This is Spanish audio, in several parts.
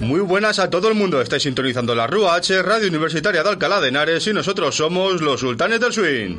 Muy buenas a todo el mundo, estáis sintonizando la RUA H, Radio Universitaria de Alcalá de Henares y nosotros somos los Sultanes del Swing.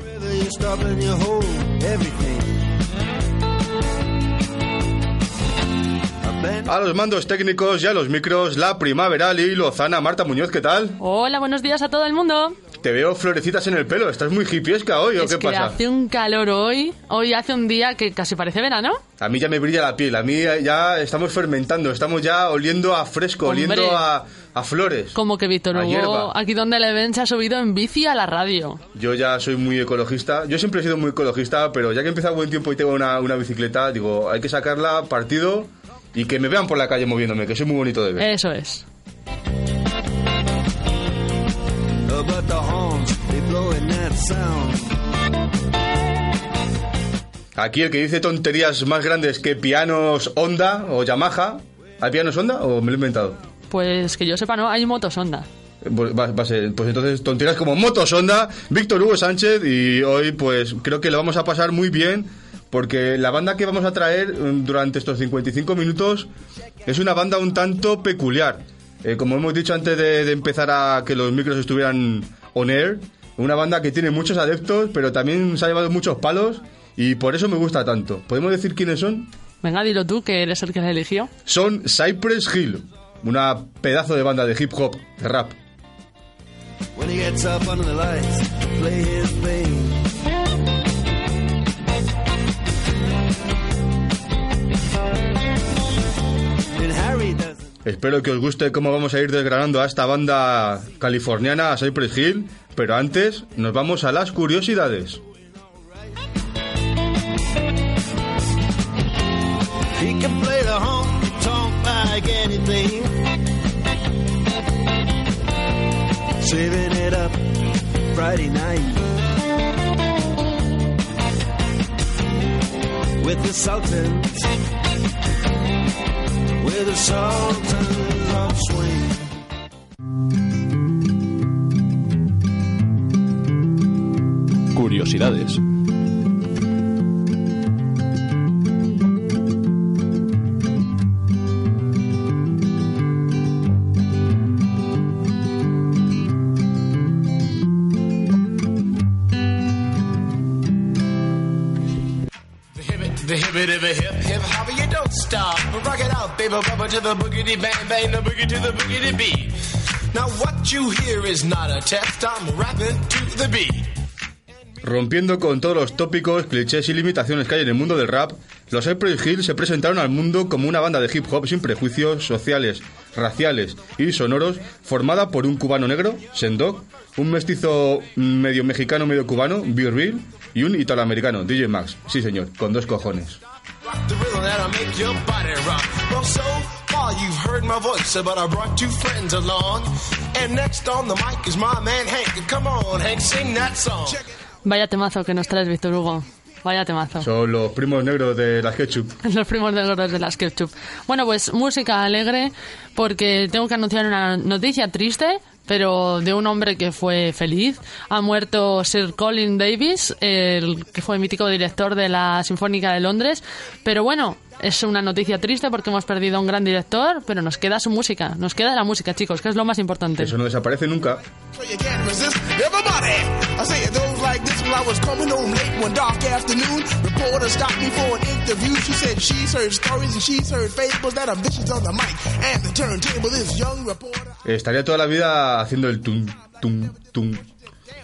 A los mandos técnicos y a los micros, la primaveral y Lozana. Marta Muñoz, ¿qué tal? Hola, buenos días a todo el mundo. Te veo florecitas en el pelo, ¿estás muy hippiesca hoy o es qué que pasa? hace un calor hoy. Hoy hace un día que casi parece verano. A mí ya me brilla la piel, a mí ya estamos fermentando, estamos ya oliendo a fresco, Hombre. oliendo a, a flores. Como que Víctor Hugo, aquí donde le ven, se ha subido en bici a la radio. Yo ya soy muy ecologista, yo siempre he sido muy ecologista, pero ya que empieza buen tiempo y tengo una, una bicicleta, digo, hay que sacarla partido y que me vean por la calle moviéndome, que soy muy bonito de ver. Eso es. But the horns, they blowing that sound. Aquí el que dice tonterías más grandes que pianos Honda o Yamaha, ¿hay pianos Honda o me lo he inventado? Pues que yo sepa, no, hay motos Honda. Pues, va, va a ser, pues entonces tonterías como motos Honda, Víctor Hugo Sánchez y hoy pues creo que lo vamos a pasar muy bien porque la banda que vamos a traer mm, durante estos 55 minutos es una banda un tanto peculiar. Eh, como hemos dicho antes de, de empezar a que los micros estuvieran on air, una banda que tiene muchos adeptos pero también se ha llevado muchos palos y por eso me gusta tanto. ¿Podemos decir quiénes son? Venga, dilo tú, que eres el que la eligió. Son Cypress Hill, una pedazo de banda de hip hop, de rap. When he gets up under the lights, play his thing. Espero que os guste cómo vamos a ir desgranando a esta banda californiana, a Cypress Hill, pero antes nos vamos a las curiosidades. Curiosidades. stop. Rompiendo con todos los tópicos, clichés y limitaciones que hay en el mundo del rap, los Cypress Hill se presentaron al mundo como una banda de hip hop sin prejuicios sociales, raciales y sonoros, formada por un cubano negro, Sendog, un mestizo medio mexicano, medio cubano, Real, y un italoamericano, DJ Max. Sí, señor, con dos cojones. That'll make your body rock. Well, so far you've heard my voice, but I brought two friends along. And next on the mic is my man Hank. Come on, Hank, sing that song. Vaya temazo que nos traes, Víctor Hugo. Vaya temazo. Son los primos negros de la Ketchup. Los primos de los de las ketchup. Bueno, pues música alegre, porque tengo que anunciar una noticia triste, pero de un hombre que fue feliz. Ha muerto Sir Colin Davis, el que fue mítico director de la Sinfónica de Londres. Pero bueno, es una noticia triste porque hemos perdido a un gran director, pero nos queda su música. Nos queda la música, chicos, que es lo más importante. Eso no desaparece nunca. I say it goes like this when I was coming home late one dark afternoon. Reporter stopped me for an interview. She said she's heard stories and she's heard fables that are vicious on the mic. And the turntable, this young reporter. Estaría toda la vida haciendo el tum, tum, tum,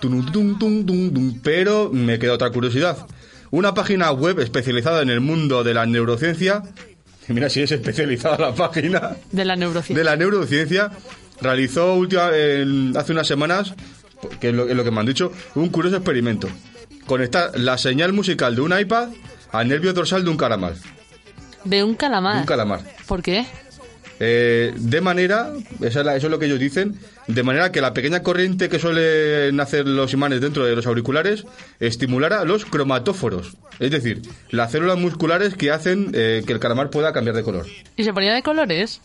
tum, tum, tum, tum, tum, pero me queda otra curiosidad. Una página web especializada en el mundo de la neurociencia mira si es especializada la página, De la neurociencia. de la neurociencia, realizó última- hace unas semanas, que es lo, es lo que me han dicho, un curioso experimento. Conectar la señal musical de un iPad al nervio dorsal de un calamar. De un de calamar. un calamar. ¿Por qué? Eh, de manera, eso es lo que ellos dicen, de manera que la pequeña corriente que suelen hacer los imanes dentro de los auriculares estimulara los cromatóforos, es decir, las células musculares que hacen eh, que el calamar pueda cambiar de color. ¿Y se ponía de colores?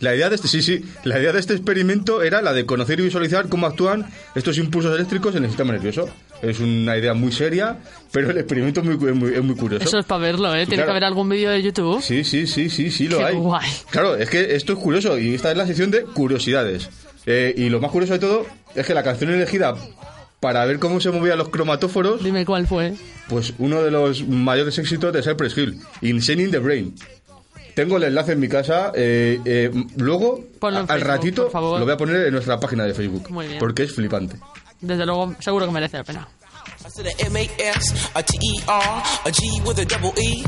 La idea de este, sí, sí, la idea de este experimento era la de conocer y visualizar cómo actúan estos impulsos eléctricos en el sistema nervioso. Es una idea muy seria, pero el experimento es muy, es muy, es muy curioso. Eso es para verlo, ¿eh? Tiene Claro. que haber algún vídeo de YouTube. Sí, sí, sí, sí, sí lo Qué hay. guay. Claro, es que esto es curioso y esta es la sección de curiosidades. Eh, y lo más curioso de todo es que la canción elegida para ver cómo se movían los cromatóforos, Dime cuál fue. pues uno de los mayores éxitos de Cypress Hill, Insane in the Brain. Tengo el enlace en mi casa. eh, eh, luego, Ponlo en al Facebook, ratito, por favor. lo voy a poner en nuestra página de Facebook. Muy bien. Porque es flipante. Desde luego, seguro que merece la pena. I said a M-A-S, a T-E-R, a G with a double E.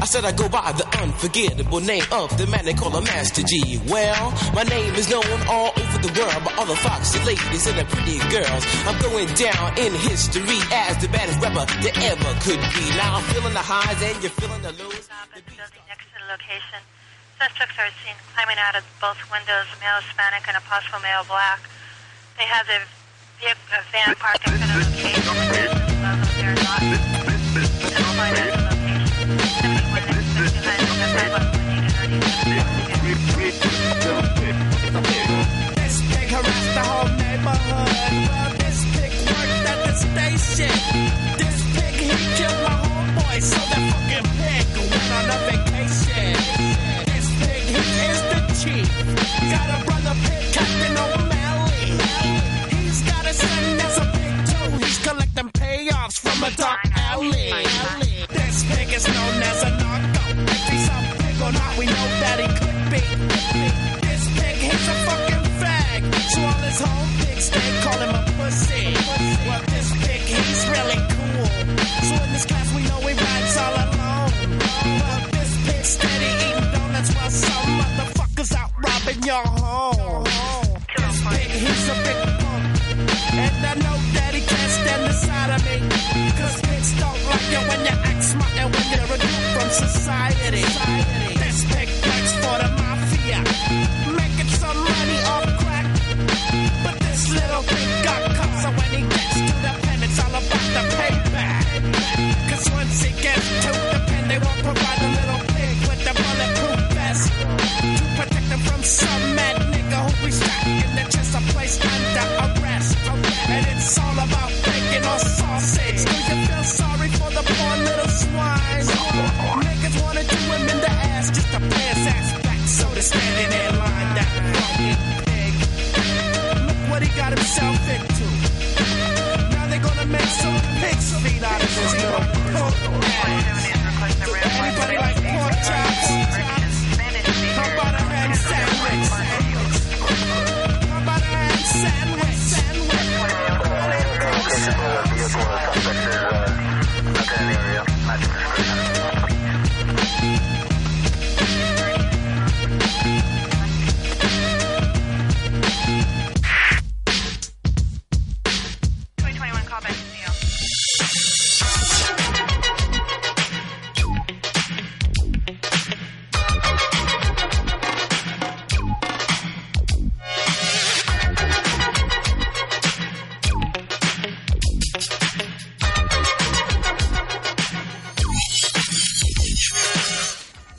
I said I go by the unforgettable name of the man they call a Master G. Well, my name is known all over the world by all the foxy ladies and the pretty girls. I'm going down in history as the baddest rapper there ever could be. Now I'm feeling the highs and you're feeling the lows. The the location. Suspects are seen climbing out of both windows, male Hispanic and a possible male black. They have their vehicle, van parked in front of the they're not identified at the location. 71 next to the identified by This pig harassed the whole neighborhood. This pig worked at the station. This pig, is known as a knock dog. If he's a pig or not, we know that he could be This pig he's a fucking fag. So all his whole they call him a pussy. Well this pig he's really. Robbing your home. He's a big punk. And I know that he can't stand the sight of me. Cause pigs don't like you when you act smart and when you're a from society.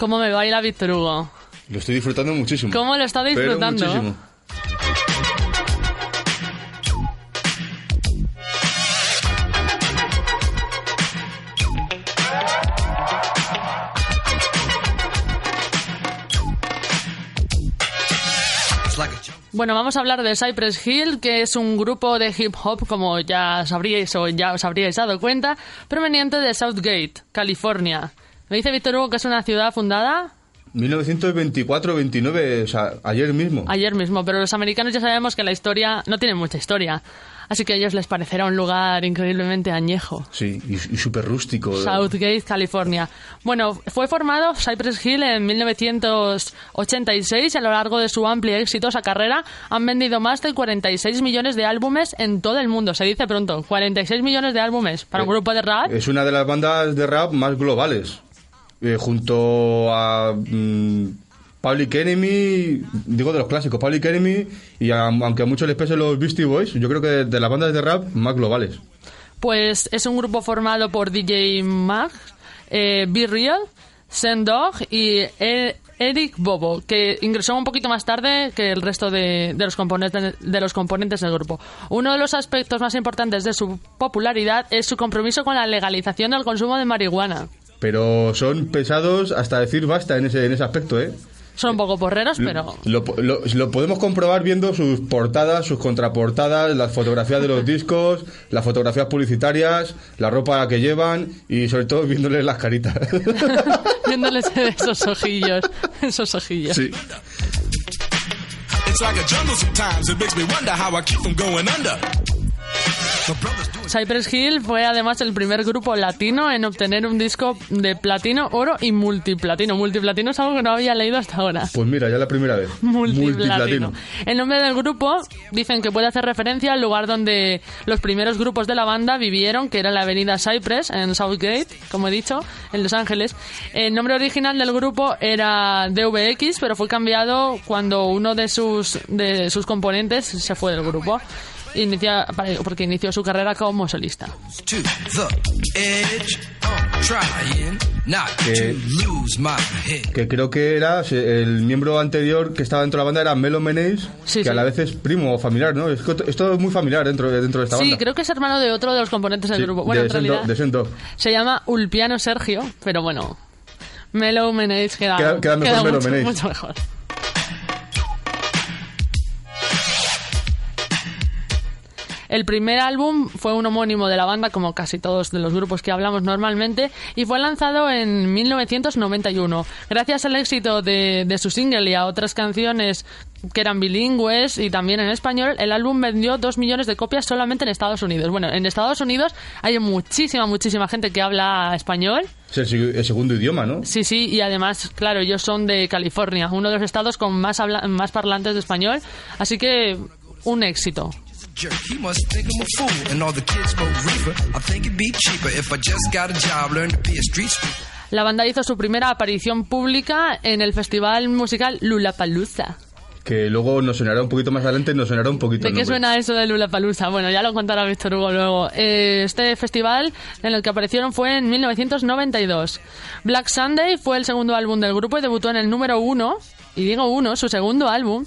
¿Cómo me baila Víctor Hugo? Lo estoy disfrutando muchísimo. ¿Cómo lo está Pero disfrutando? muchísimo. Bueno, vamos a hablar de Cypress Hill, que es un grupo de hip hop, como ya sabríais o ya os habríais dado cuenta, proveniente de Southgate, California. Me dice Víctor Hugo que es una ciudad fundada 1924-29, o sea, ayer mismo. Ayer mismo, pero los americanos ya sabemos que la historia no tiene mucha historia. Así que a ellos les parecerá un lugar increíblemente añejo. Sí, y, y súper rústico. Southgate, California. Bueno, fue formado Cypress Hill en 1986 y a lo largo de su amplia y exitosa carrera han vendido más de 46 millones de álbumes en todo el mundo. Se dice pronto, 46 millones de álbumes para un Eh, grupo de rap. Es una de las bandas de rap más globales. Eh, junto a mm, Public Enemy, digo de los clásicos, Public Enemy, y a- aunque a muchos les pesen los Beastie Boys, yo creo que de, de las bandas de rap más globales. Pues es un grupo formado por DJ Mag, eh, Be Real, Sendog y E- Eric Bobo, que ingresó un poquito más tarde que el resto de, de los componentes, de los componentes del grupo. Uno de los aspectos más importantes de su popularidad es su compromiso con la legalización del consumo de marihuana. Pero son pesados hasta decir basta en ese, en ese aspecto, ¿eh? Son un poco porreros, pero Lo, lo- lo podemos comprobar viendo sus portadas, sus contraportadas, las fotografías de los discos, las fotografías publicitarias, la ropa que llevan y sobre todo viéndoles las caritas. viéndoles esos ojillos, esos ojillos. sí. It's like a jungle sometimes. It makes me wonder how I keep from going under. Cypress Hill fue además el primer grupo latino en obtener un disco de platino, oro y multiplatino. Multiplatino es algo que no había leído hasta ahora. Pues mira, ya la primera vez. Multiplatino. El nombre del grupo dicen que puede hacer referencia al lugar donde los primeros grupos de la banda vivieron, que era la avenida Cypress, en Southgate, como he dicho, en Los Ángeles. El nombre original del grupo era DVX, pero fue cambiado cuando uno de sus, de sus componentes se fue del grupo. Inicia, porque inició su carrera como solista. Que- creo que era el miembro anterior que estaba dentro de la banda era Melo Menéis, Sí, que sí. a la vez es primo o familiar, ¿no? Es, esto es muy familiar dentro, de- dentro de esta Sí, banda. creo que es hermano de otro de los componentes del Sí, grupo. Bueno, de en Sendo- realidad de Sendo. se llama Ulpiano Sergio, pero bueno, Melo Menéis queda, Queda- queda mejor Melo mucho, mucho mejor. El primer álbum fue un homónimo de la banda, como casi todos de los grupos que hablamos normalmente, y fue lanzado en 1991. Gracias al éxito de, de su single y a otras canciones que eran bilingües y también en español, el álbum vendió dos millones de copias solamente en Estados Unidos. Bueno, en Estados Unidos hay muchísima, muchísima gente que habla español. Es el, el segundo idioma, ¿no? Sí, sí, y además, claro, ellos son de California, uno de los estados con más, habla- más parlantes de español, así que un éxito. Jerk, he must think I'm a fool. And all the kids smoke reefer. I think it'd be cheaper if I just got a job, learn to be a street sweeper. La banda hizo su primera aparición pública en el festival musical Lollapalooza. Que luego nos sonará un poquito más adelante, nos sonará un poquito ¿De qué suena eso de Lollapalooza? Bueno, ya lo contará Víctor Hugo luego. Eh, este festival en el que aparecieron fue en 1992. Black Sunday fue el segundo álbum del grupo y debutó en el número uno, y digo uno, su segundo álbum,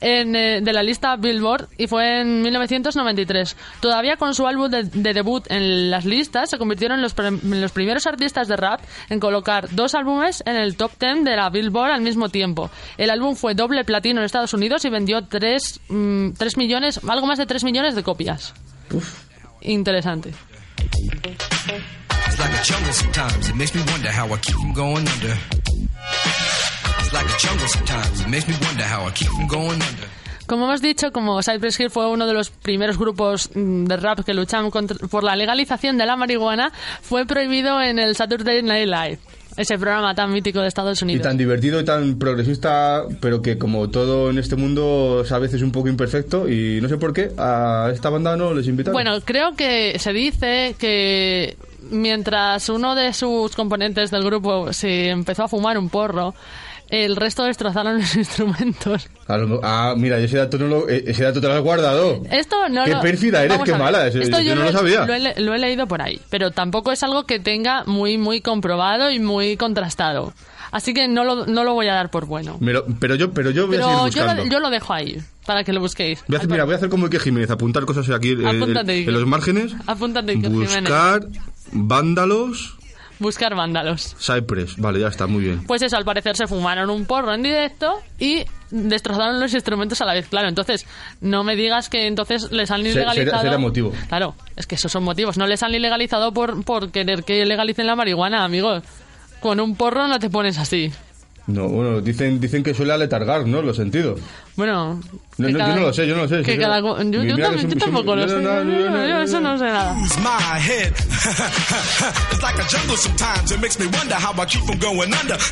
en, eh, de la lista Billboard y fue en 1993. Todavía con su álbum de, de debut en las listas se convirtieron en los, pre- en los primeros artistas de rap en colocar dos álbumes en el top 10 de la Billboard al mismo tiempo. El álbum fue doble platino en Estados Unidos y vendió 3, millones, algo más de 3 millones de copias. Interesante. It's like a jungle sometimes. It makes me wonder how I keep from going under. Como hemos dicho, como Cypress Hill fue uno de los primeros grupos mm, de rap que lucharon contra- por la legalización de la marihuana, fue prohibido en el Saturday Night Live, ese programa tan mítico de Estados Y Unidos. tan divertido y tan progresista, pero que como todo en este mundo es a veces un poco imperfecto y no sé por qué a esta banda no les invitaron. Bueno, creo que se dice que mientras uno de sus componentes del grupo se empezó a fumar un porro, el resto destrozaron los instrumentos. A lo- ah, mira, ese dato, no lo, eh, ese dato te lo has guardado. Esto no Qué lo- pérfida eres, qué a mala, ese- Esto yo no lo sabía. Lo he, lo he leído por ahí, pero tampoco es algo que tenga muy, muy comprobado y muy contrastado. Así que no lo, no lo voy a dar por bueno. Me lo- pero yo, pero yo voy a Pero seguir yo buscando. lo, yo lo dejo ahí, para que lo busquéis. Voy a hacer, mira, voy a hacer como Ike Jiménez, apuntar cosas aquí eh, Apúntate, en, los márgenes. Apúntate, Iker Jiménez. Buscar vándalos Buscar vándalos. Cypress. Vale, ya está, muy bien. Pues eso, al parecer se fumaron un porro en directo y destrozaron los instrumentos a la vez. Claro, entonces no me digas que entonces les han ilegalizado. será motivo. Claro, es que esos son motivos. No les han ilegalizado por, por querer que legalicen la marihuana, amigos. Con un porro no te pones así. No, bueno, dicen, dicen que suele aletargar, ¿no? Los sentidos. Bueno, No, no, cada- yo no lo sé, yo no lo sé. que cada yo, yo también- son- yo son- tampoco lo sé. no, no, yo, yo eso no sé nada. Lose my head. it's like a jungle sometimes. It makes me wonder how I keep from going under.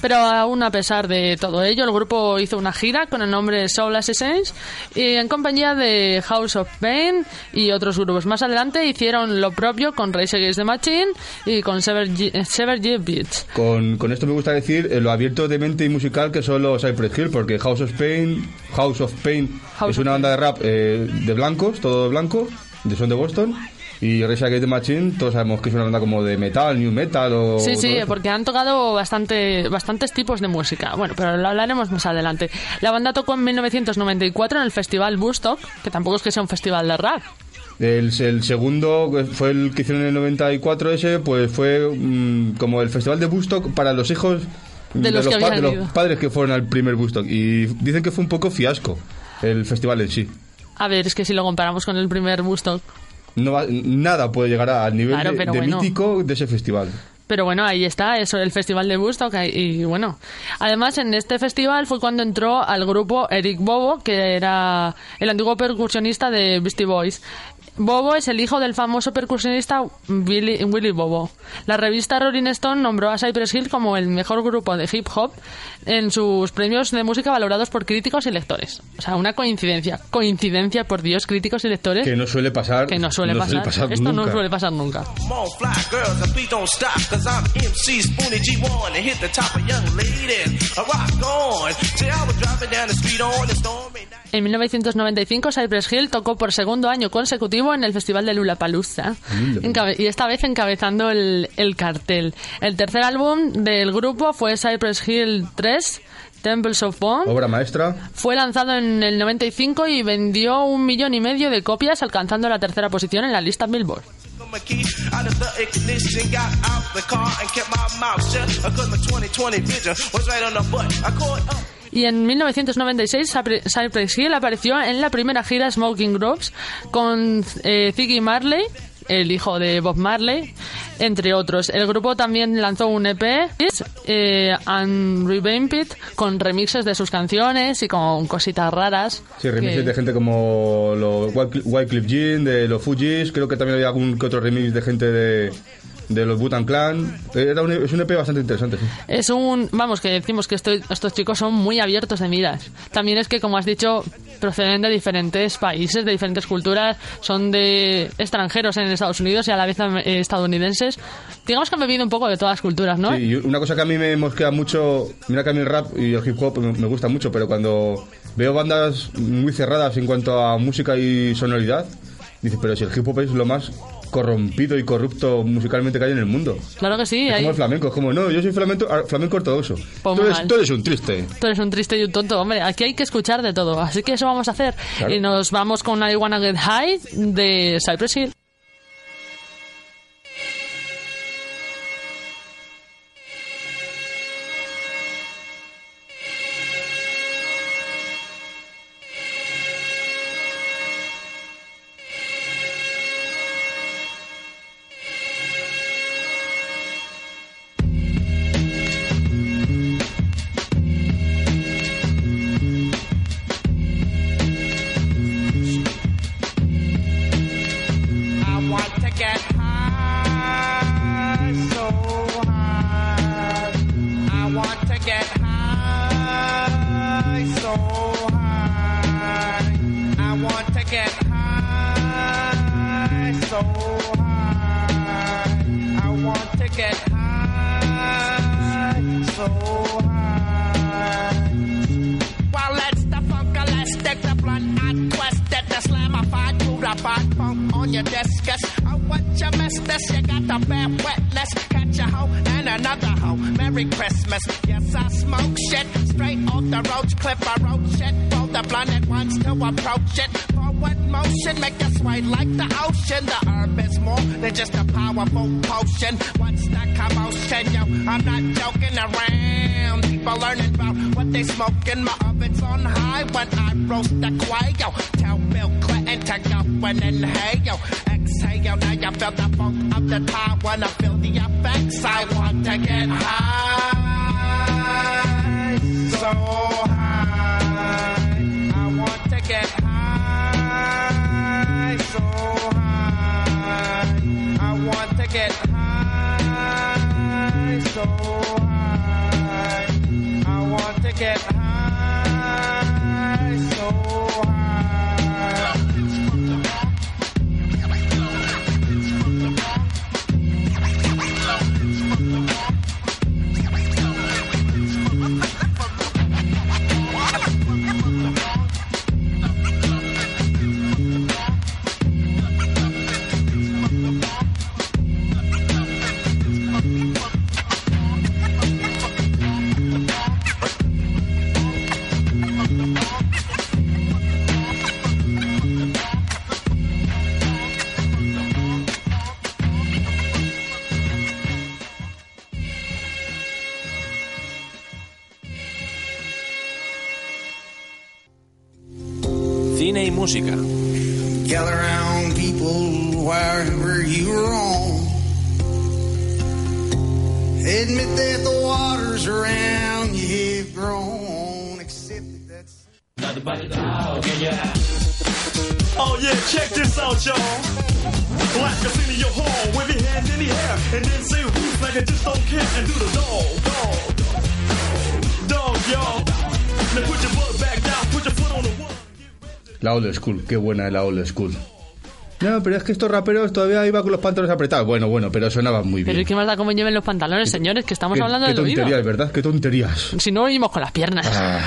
Pero aún a pesar de todo ello, el grupo hizo una gira con el nombre Soul Assassins y en compañía de House of Pain y otros grupos. Más adelante hicieron lo propio con Rage Against the Machine y con Sever G, Sever G Beats. Con, con esto me gusta decir eh, lo abierto de mente y musical que son los Cypress Hill, porque House of Pain, House of Pain House es of una banda de rap eh, de blancos, todo de blanco, de son de Boston. Y Rage Against the Machine, todos sabemos que es una banda como de metal, new metal o... Sí, sí, porque han tocado bastante, bastantes tipos de música. Bueno, pero lo hablaremos más adelante. La banda tocó en 1994 en el festival Woodstock, que tampoco es que sea un festival de rap. El, el segundo fue el que hicieron en el 94 ese, pues fue mm, como el festival de Woodstock para los hijos De los que pa- habían de los padres que fueron al primer Woodstock. Y dicen que fue un poco fiasco el festival en sí. A ver, es que si lo comparamos con el primer Woodstock. No nada puede llegar al nivel Claro, de, de bueno. mítico de ese festival. Pero bueno, ahí está, eso, el festival de Woodstock. Y bueno, además en este festival fue cuando entró al grupo Eric Bobo, que era el antiguo percusionista de Beastie Boys. Bobo es el hijo del famoso percusionista Billy, Willy Bobo. La revista Rolling Stone nombró a Cypress Hill como el mejor grupo de hip hop en sus premios de música valorados por críticos y lectores. O sea, una coincidencia. Coincidencia, por Dios, críticos y lectores. Que no suele pasar. que no suele pasar. Esto no nunca. suele pasar nunca. Come on, fly girls, and please don't stop, cause I'm MC Spoonie G1 and hit the top of young ladies. I rock on. See, I was driving down the street on a stormy night. En 1995, Cypress Hill tocó por segundo año consecutivo en el Festival de Lollapalooza Encabe- y esta vez encabezando el, el cartel. El tercer álbum del grupo fue Cypress Hill 3, Temples of Bone. Obra maestra. Fue lanzado en el 95 y vendió un millón y medio de copias, alcanzando la tercera posición en la lista Billboard. My key out of the ignition, got out the car and kept my mouth shut. Cause my 2020 vision was right on the butt. I caught up. Y en 1996 Cypre- Cypress Hill apareció en la primera gira Smoking Grove con eh, Ziggy Marley, el hijo de Bob Marley, entre otros. El grupo también lanzó un EP, eh, Unrevamped, con remixes de sus canciones y con cositas raras. Sí, remixes que- de gente como los Wycliffe Jean, de los Fujis. Creo que también había algún que otro remix de gente de, de los Butan Clan. Era un, es un EP bastante interesante, sí. Es un. Vamos, que decimos que esto- estos chicos son muy abiertos de miras. También es que, como has dicho, proceden de diferentes países, de diferentes culturas, son de extranjeros en Estados Unidos y a la vez eh, estadounidenses. Digamos que han bebido un poco de todas las culturas, ¿no? Sí, y una cosa que a mí me mosquea mucho, mira que a mí el rap y el hip hop me, me gusta mucho, pero cuando veo bandas muy cerradas en cuanto a música y sonoridad, dices, pero si el hip hop es lo más corrompido y corrupto musicalmente que hay en el mundo. Claro que sí. Es hay- como el flamenco, es como, no, yo soy flamenco, ah, flamenco ortodoxo. Pues tú, eres, mal. tú eres un triste. Tú eres un triste y un tonto, hombre. Aquí hay que escuchar de todo. Así que eso vamos a hacer. Claro. Y nos vamos con I Wanna Get High de Cypress Hill. Merry Christmas. Yes, I smoke shit. Straight off the roach clip. I wrote shit. Roll the blunt at once to approach it. Forward motion, make you sway like the ocean. The herb is more than just a powerful potion. What's the commotion, yo? I'm not joking around. People learning about what they smoking. My oven's on high when I roast the quail. Tell Bill Clinton to go and inhale. Yo. Exhale, now you feel the funk of the time when I feel the effects. I want to get high. so high. I want to get high, so high. I want to get high, so high. I want to get high, so high. Música. Gather round people wherever you roam. Admit that the waters around you have grown. Accept that that's. Oh yeah, check this out, y'all. Black us into your hall, wave your hand in the air, and then say who's like I just don't care, and do the dog, dog, dog, y'all. Now put your butt back down, put your foot on the wall. La old school, qué buena es la old school. No, pero es que estos raperos todavía iban con los pantalones apretados. Bueno, bueno, pero sonaban muy Pero bien. es que más da cómo lleven los pantalones, señores, que estamos Qué, hablando qué del oído. tonterías, ¿verdad? Qué tonterías. Si no, oímos con las piernas. Ah,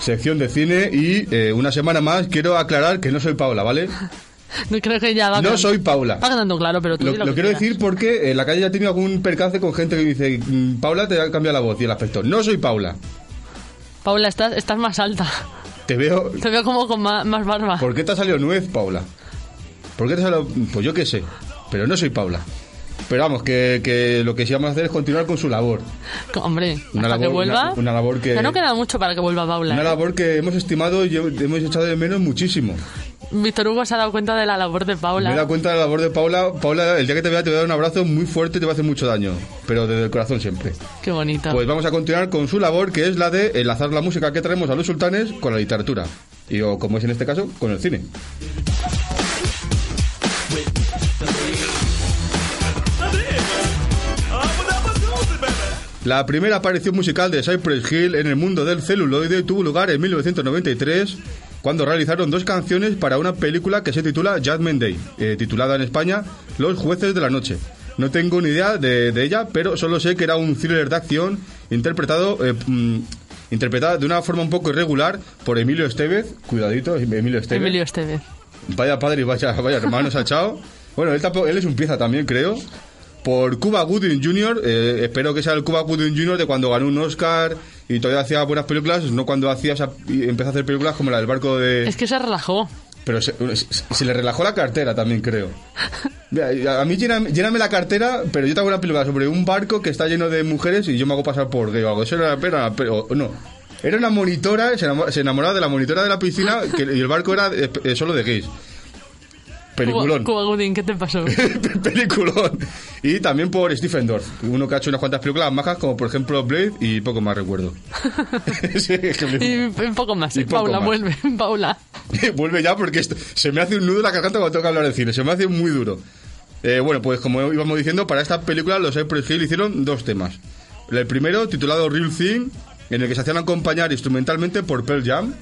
sección de cine y eh, una semana más quiero aclarar que no soy Paula, ¿vale? No creo que ya va No soy Paula. Va claro, pero tú Lo, quiero decir porque en la calle ya he tenido algún percance con gente que me dice "Mm, Paula te ha cambiado la voz y el aspecto. No soy Paula. Paula, estás, estás más alta. Te veo... Te veo como con más, más barba. ¿Por qué te ha salido nuez, Paula? ¿Por qué te ha salido...? Pues yo qué sé. Pero no soy Paula. Pero vamos, que, que lo que sí vamos a hacer es continuar con su labor. Hombre, Una hasta que labor- vuelva. una- una labor que- Ya no queda mucho para que vuelva Paula. Una ¿eh? labor que hemos estimado y hemos echado de menos muchísimo. Víctor Hugo se ha dado cuenta de la labor de Paula. Me he dado cuenta de la labor de Paula. Paula, el día que te vea te voy a dar un abrazo muy fuerte y te va a hacer mucho daño. Pero desde el corazón siempre. Qué bonito. Pues vamos a continuar con su labor, que es la de enlazar la música que traemos a los sultanes con la literatura. Y o, como es en este caso, con el cine. La primera aparición musical de Cypress Hill en el mundo del celuloide tuvo lugar en 1993 cuando realizaron dos canciones para una película que se titula Judgment Day, eh, titulada en España Los jueces de la noche. No tengo ni idea de, de ella, pero solo sé que era un thriller de acción interpretado eh, mm, interpretada de una forma un poco irregular por Emilio Estevez. Cuidadito, Emilio Estevez. Emilio Estevez. Vaya padre y vaya, vaya hermano se ha echado. Bueno, él, tampoco- él es un pieza también, creo. Por Cuba Gooding Jr., eh, espero que sea el Cuba Gooding Jr. de cuando ganó un Oscar y todavía hacía buenas películas, no cuando hacía esa- y empezó a hacer películas como la del barco de... Es que se relajó. Pero se, se- se le relajó la cartera también, creo. A mí lléname, lléname la cartera, pero yo te hago una película sobre un barco que está lleno de mujeres y yo me hago pasar por gay o algo. Eso era pero, pero no. Era una monitora, se enamo- se enamoraba de la monitora de la piscina que, y el barco era eh, eh, solo de gays. Peliculón. Cuba, Gooding, ¿qué te pasó? Peliculón. Y también por Stephen Dorff, uno que ha hecho unas cuantas películas majas, como por ejemplo Blade y poco más recuerdo. Sí, es que me- y un poco más. Y poco Paula, más. vuelve. Paula. Vuelve ya porque esto- se me hace un nudo en la garganta cuando tengo que hablar de cine, se me hace muy duro. Eh, bueno, pues como íbamos diciendo, para esta película los Cypress Hill hicieron dos temas. El primero, titulado Real Thing, en el que se hacían acompañar instrumentalmente por Pearl Jam.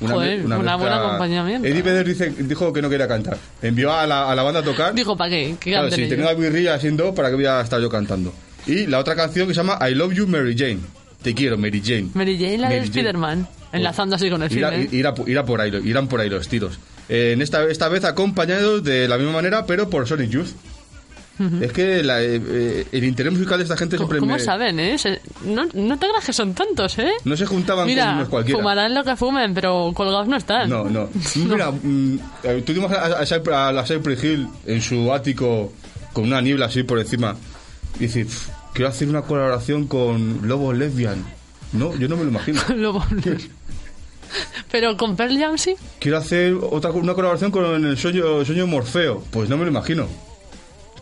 Joder, una mezcla- buena acompañamiento. Eddie Vedder dice, dijo que no quería cantar. Envió a la, a la banda a tocar. Digo, ¿para qué? ¿Qué Claro, si tenía una birrilla haciendo, ¿para qué voy a estar yo cantando? Y la otra canción que se llama I Love You Mary Jane. Te quiero, Mary Jane. Mary Jane, la de Mary Jane. Spider-Man. Enlazando así con el Irá, film. ¿eh? irá, irá por ahí, irán por ahí los tiros. Eh, en esta, esta vez acompañados de la misma manera, pero por Sonic Youth. Es que la, eh, eh, el interés musical de esta gente ¿Cómo, siempre cómo me- saben, eh? Se- no, no te creas que son tantos, ¿eh? no se juntaban con Mira, unos cualquiera. fumarán lo que fumen, pero colgados no están. No, no. Mira, mm, eh, tuvimos a, a, a la Cypress Hill en su ático con una niebla así por encima. Y dice, "Pf, quiero hacer una colaboración con Lobo Lesbian. No, yo no me lo imagino. Lobo- Pero con Pearl Jam sí. Quiero hacer otra una colaboración con el sueño, el sueño Morfeo. Pues no me lo imagino.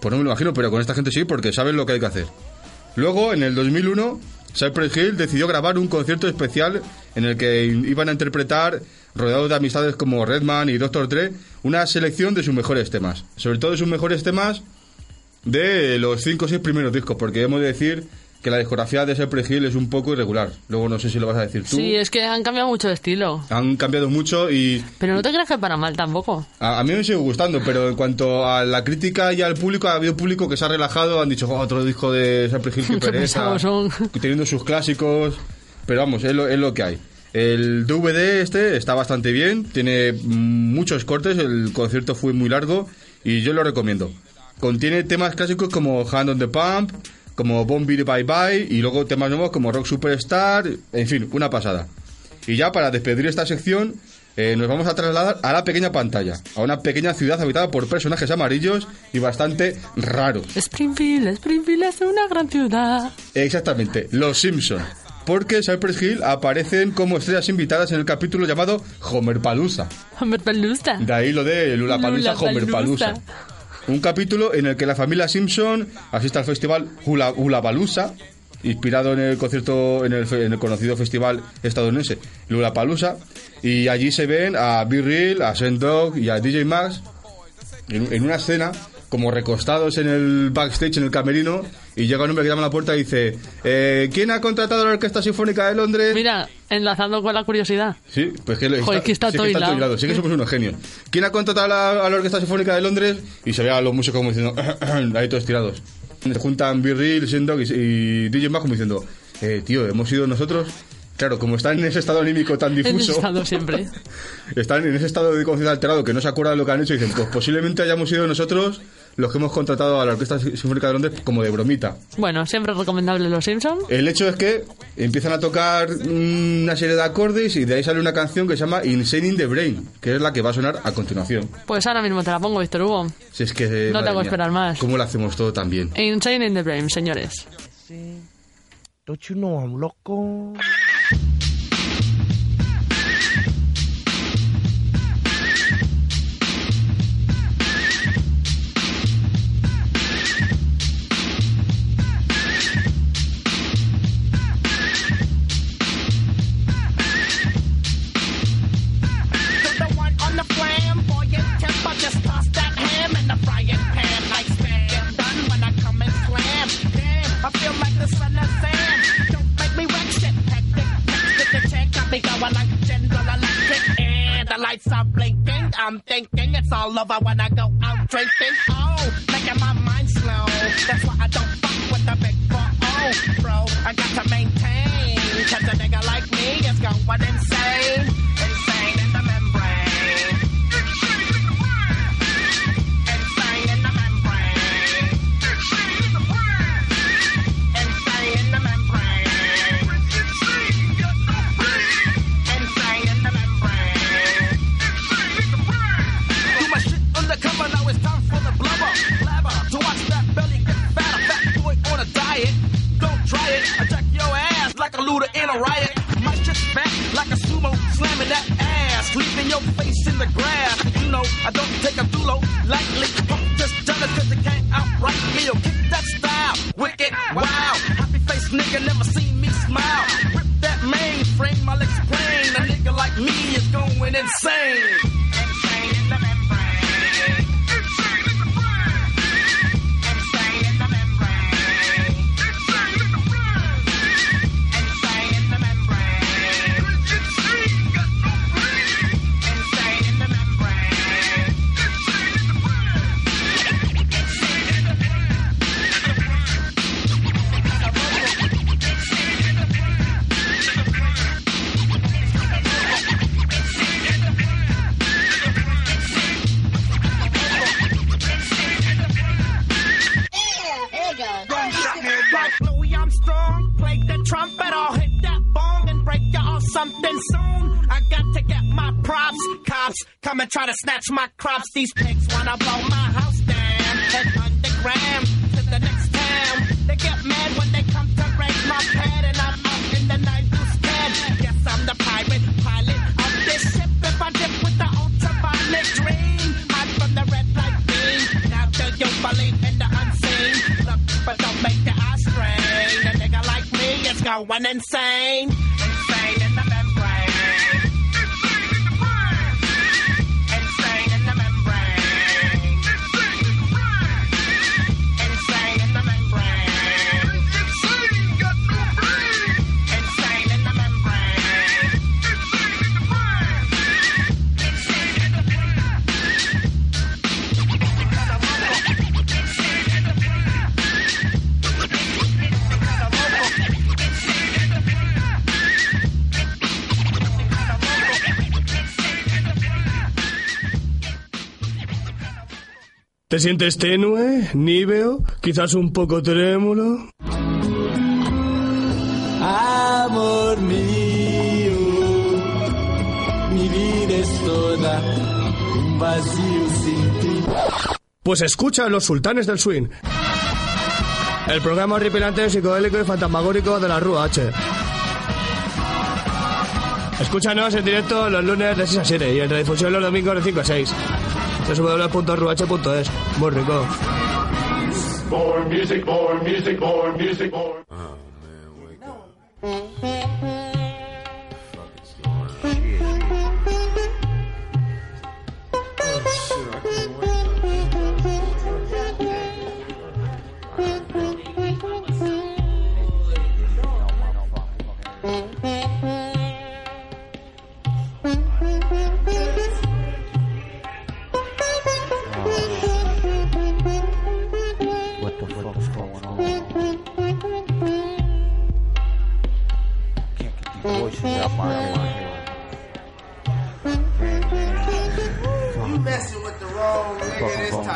Pues no me lo imagino, pero con esta gente sí, porque saben lo que hay que hacer. Luego, en el 2001, Cypress Hill decidió grabar un concierto especial en el que iban a interpretar, rodeados de amistades como Redman y Dr. Dre, una selección de sus mejores temas. Sobre todo de sus mejores temas de los 5 o 6 primeros discos, porque hemos de decir que la discografía de Cypress Hill es un poco irregular. Luego no sé si lo vas a decir tú. Sí, es que han cambiado mucho de estilo. Han cambiado mucho y Pero no te creas que para mal tampoco. a, a mí me sigue gustando, pero en cuanto a la crítica y al público, ha habido público que se ha relajado, han dicho, "Oh, otro disco de Cypress Hill que Qué pereza, son. teniendo sus clásicos, pero vamos, es lo, es lo que hay. El DVD este está bastante bien, tiene muchos cortes, el concierto fue muy largo y yo lo recomiendo. Contiene temas clásicos como Hand on the Pump, como Bombi Bye Bye y luego temas nuevos como Rock Superstar, en fin, una pasada. Y ya para despedir esta sección, eh, nos vamos a trasladar a la pequeña pantalla, a una pequeña ciudad habitada por personajes amarillos y bastante raros. Springfield, Springfield es una gran ciudad. Exactamente, los Simpson. Porque Cypress Hill aparecen como estrellas invitadas en el capítulo llamado Homer Palusa. Homer Palusa. De ahí lo de Lula Palusa, Homer Palusa. Un capítulo en el que la familia Simpson asiste al festival Hula, Hula inspirado en el concierto, en el, conocido festival estadounidense Lula Palusa, y allí se ven a Big Real, a Send Dog y a DJ Max en una escena como recostados en el backstage, en el camerino, y llega un hombre que llama a la puerta y dice, eh, ¿quién ha contratado a la Orquesta Sinfónica de Londres? Mira, enlazando con la curiosidad. Sí, pues que, Joder, que está sí todo hilado. hilado, Sí que somos unos genios. ¿Quién ha contratado a la, a la Orquesta Sinfónica de Londres? Y se ve a los músicos como diciendo, ahí todos tirados. Se juntan Bill Real, Sendog y, y DJ Mag como diciendo, eh, tío, hemos sido nosotros. Claro, como están en ese estado anímico tan En difuso, estado siempre. están en ese estado de conciencia alterado que no se acuerdan de lo que han hecho y dicen, pues posiblemente hayamos sido nosotros los que hemos contratado a la Orquesta Sinfónica de Londres como de bromita. Bueno, siempre recomendable Los Simpsons. El hecho es que empiezan a tocar una serie de acordes y de ahí sale una canción que se llama Insane in the Brain, que es la que va a sonar a continuación. Pues ahora mismo te la pongo, Víctor Hugo. Si es que. No te hago esperar más. ¿Cómo lo hacemos todo tan bien? Insane in the Brain, señores. Don't you know I'm loco? Are blinking. I'm thinking it's all over when I go out drinking. Oh, making my mind slow. That's why I don't fuck with the big four oh, bro. I got to maintain. Cause a nigga like me is going. Insane I don't take a dulo lightly. Pump this jelly cause they can't outright me. Yo, kick that style, wicked, wow. Happy face nigga never seen me smile. Rip that mainframe, I'll explain. A nigga like me is going. Insane ¿Te sientes tenue, níveo, quizás un poco trémulo? Amor mío, mi vida es toda un vacío sin ti. Pues escucha a los sultanes del swing. El programa horripilante, psicodélico y fantasmagórico de la Rúa H. Escúchanos en directo los lunes de 6 a 7 y en redifusión los domingos de 5 a 6 www.ruh.es. Muy rico. Music, more music, more music, more. fucking phone.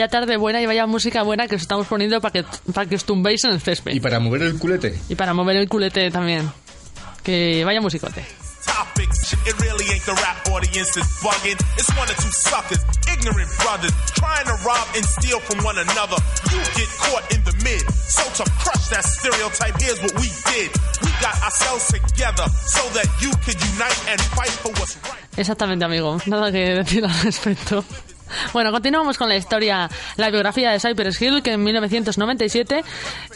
Vaya tarde buena y vaya música buena que os estamos poniendo para que, para que os tumbéis en el césped. Y para mover el culete. Y para mover el culete también. Que vaya musicote. topics. It really ain't the rap audience is bugging. It's one or two suckers, ignorant brothers, trying to rob and steal from one another. You get caught in the mid. So to crush that stereotype, here's what we did. We got ourselves together so that you could unite and fight for what's right. Exactamente, amigo. Nada que decir al respecto. Bueno, continuamos con la historia, la biografía de Cypress Hill, que en 1997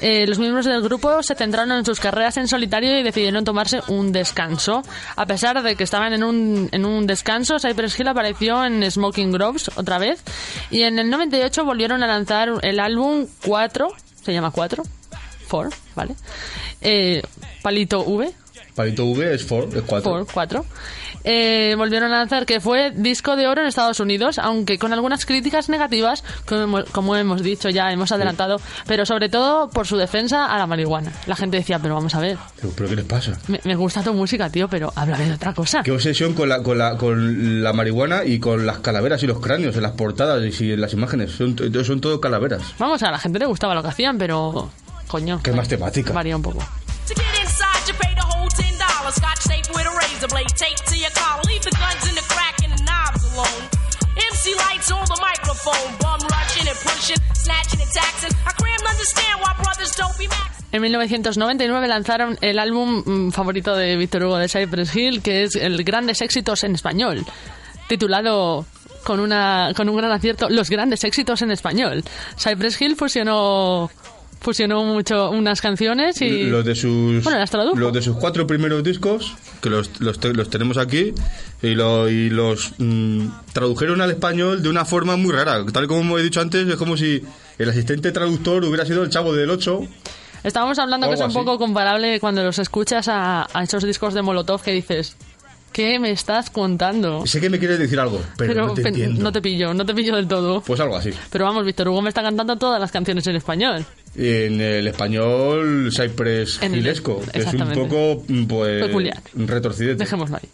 eh, los miembros del grupo se centraron en sus carreras en solitario y decidieron tomarse un descanso. A pesar de que estaban en un, en un descanso, Cypress Hill apareció en Smoking Groves otra vez y en el 98 volvieron a lanzar el álbum 4, se llama 4, 4, ¿vale? Eh, Palito V, Palito V es 4, es 4. por 4. Eh, volvieron a lanzar que fue disco de oro en Estados Unidos, aunque con algunas críticas negativas, como, como hemos dicho ya, hemos adelantado, pero sobre todo por su defensa a la marihuana. La gente decía, pero vamos a ver, Pero, ¿pero qué les pasa? me, me gusta tu música, tío, pero háblame de otra cosa. Qué obsesión con la, con, la, con la marihuana y con las calaveras y los cráneos en las portadas y en las imágenes. Son, son todo calaveras. Vamos, a la gente le gustaba lo que hacían, pero... Coño. Que es más temática. Varía un poco. Blade to your. Leave the guns in the crack and the alone. En 1999 lanzaron el álbum mm, favorito de Víctor Hugo de Cypress Hill, que es el Grandes Éxitos en Español, titulado con, una, con un gran acierto, Los Grandes Éxitos en Español. Cypress Hill fusionó, fusionó mucho unas canciones y... Los de sus Bueno, las tradujo. los de sus cuatro primeros discos que los, los, te- los tenemos aquí y, lo- y los mm, tradujeron al español de una forma muy rara tal como he dicho antes es como si el asistente traductor hubiera sido el chavo del 8 Estábamos hablando que es un así. poco comparable cuando los escuchas a, a esos discos de Molotov que dices, ¿qué me estás contando? sé que me quieres decir algo pero, no te entiendo no te pillo, no te pillo del todo. pues algo así Pero vamos, Víctor Hugo me está cantando todas las canciones en español. Y en el español Cypress En el- Gilesco que es un poco mm, pues Peculiar. retorcidete. Dejémoslo ahí.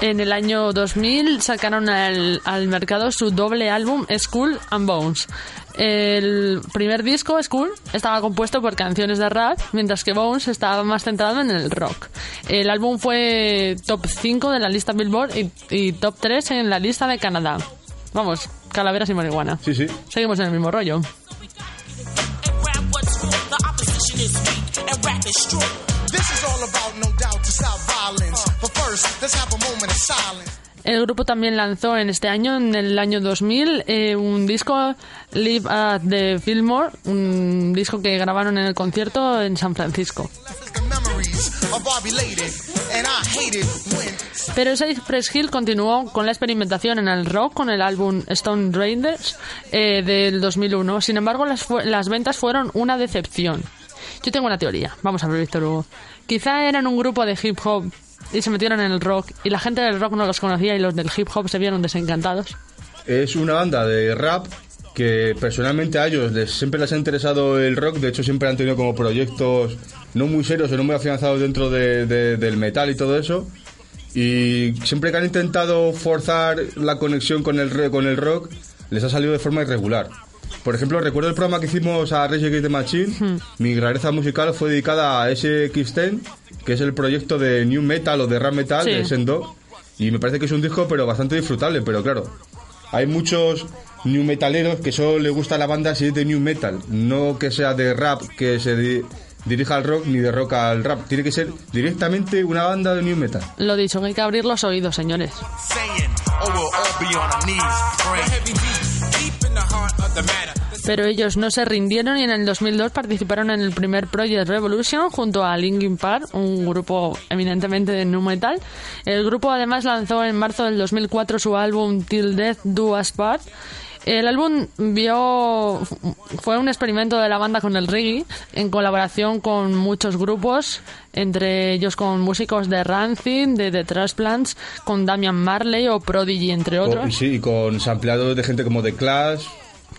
En el año 2000 sacaron al, al mercado su doble álbum School and Bones. El primer disco, School, estaba compuesto por canciones de rap, mientras que Bones estaba más centrado en el rock. El álbum fue top 5 de la lista Billboard y, y top 3 en la lista de Canadá. Vamos, calaveras y marihuana. Sí, sí. Seguimos en el mismo rollo. The opposition is weak and rap is strong. This is all about, no doubt, to stop violence. But first, let's have a moment of silence. El grupo también lanzó en este año, en el año 2000, eh, un disco Live at the Fillmore, un disco que grabaron en el concierto en San Francisco. Pero Cypress Hill continuó con la experimentación en el rock con el álbum Stone Raiders eh, del 2001. Sin embargo, las, las ventas fueron una decepción. Yo tengo una teoría. Vamos a ver, Víctor Hugo. Quizá eran un grupo de hip hop y se metieron en el rock y la gente del rock no los conocía y los del hip hop se vieron desencantados. Es una banda de rap que personalmente a ellos siempre les ha interesado el rock, de hecho siempre han tenido como proyectos no muy serios o no muy afianzados dentro de- de- del metal y todo eso. Y siempre que han intentado forzar la conexión con el, con el rock, les ha salido de forma irregular. Por ejemplo, recuerdo el programa que hicimos a Rage Against the Machine. Mi rareza musical fue dedicada a SX10, que es el proyecto de New Metal o de Rap Metal Sí. de Sendo. Y me parece que es un disco, pero bastante disfrutable. Pero claro, hay muchos new metaleros que solo les gusta la banda si es de new metal, no que sea de rap que se di- dirija al rock ni de rock al rap. Tiene que ser directamente una banda de new metal. Lo dicho, hay que abrir los oídos, señores. Pero ellos no se rindieron y en el 2002 participaron en el primer Project Revolution junto a Linkin Park, un grupo eminentemente de nu metal. El grupo además lanzó en marzo del 2004 su álbum Till Death Do Us Part. El álbum vio fue un experimento de la banda con el reggae en colaboración con muchos grupos, entre ellos con músicos de Rancid, de The Transplants, con Damian Marley o Prodigy entre Con- otros. sí, y con sampleados de gente como The Clash,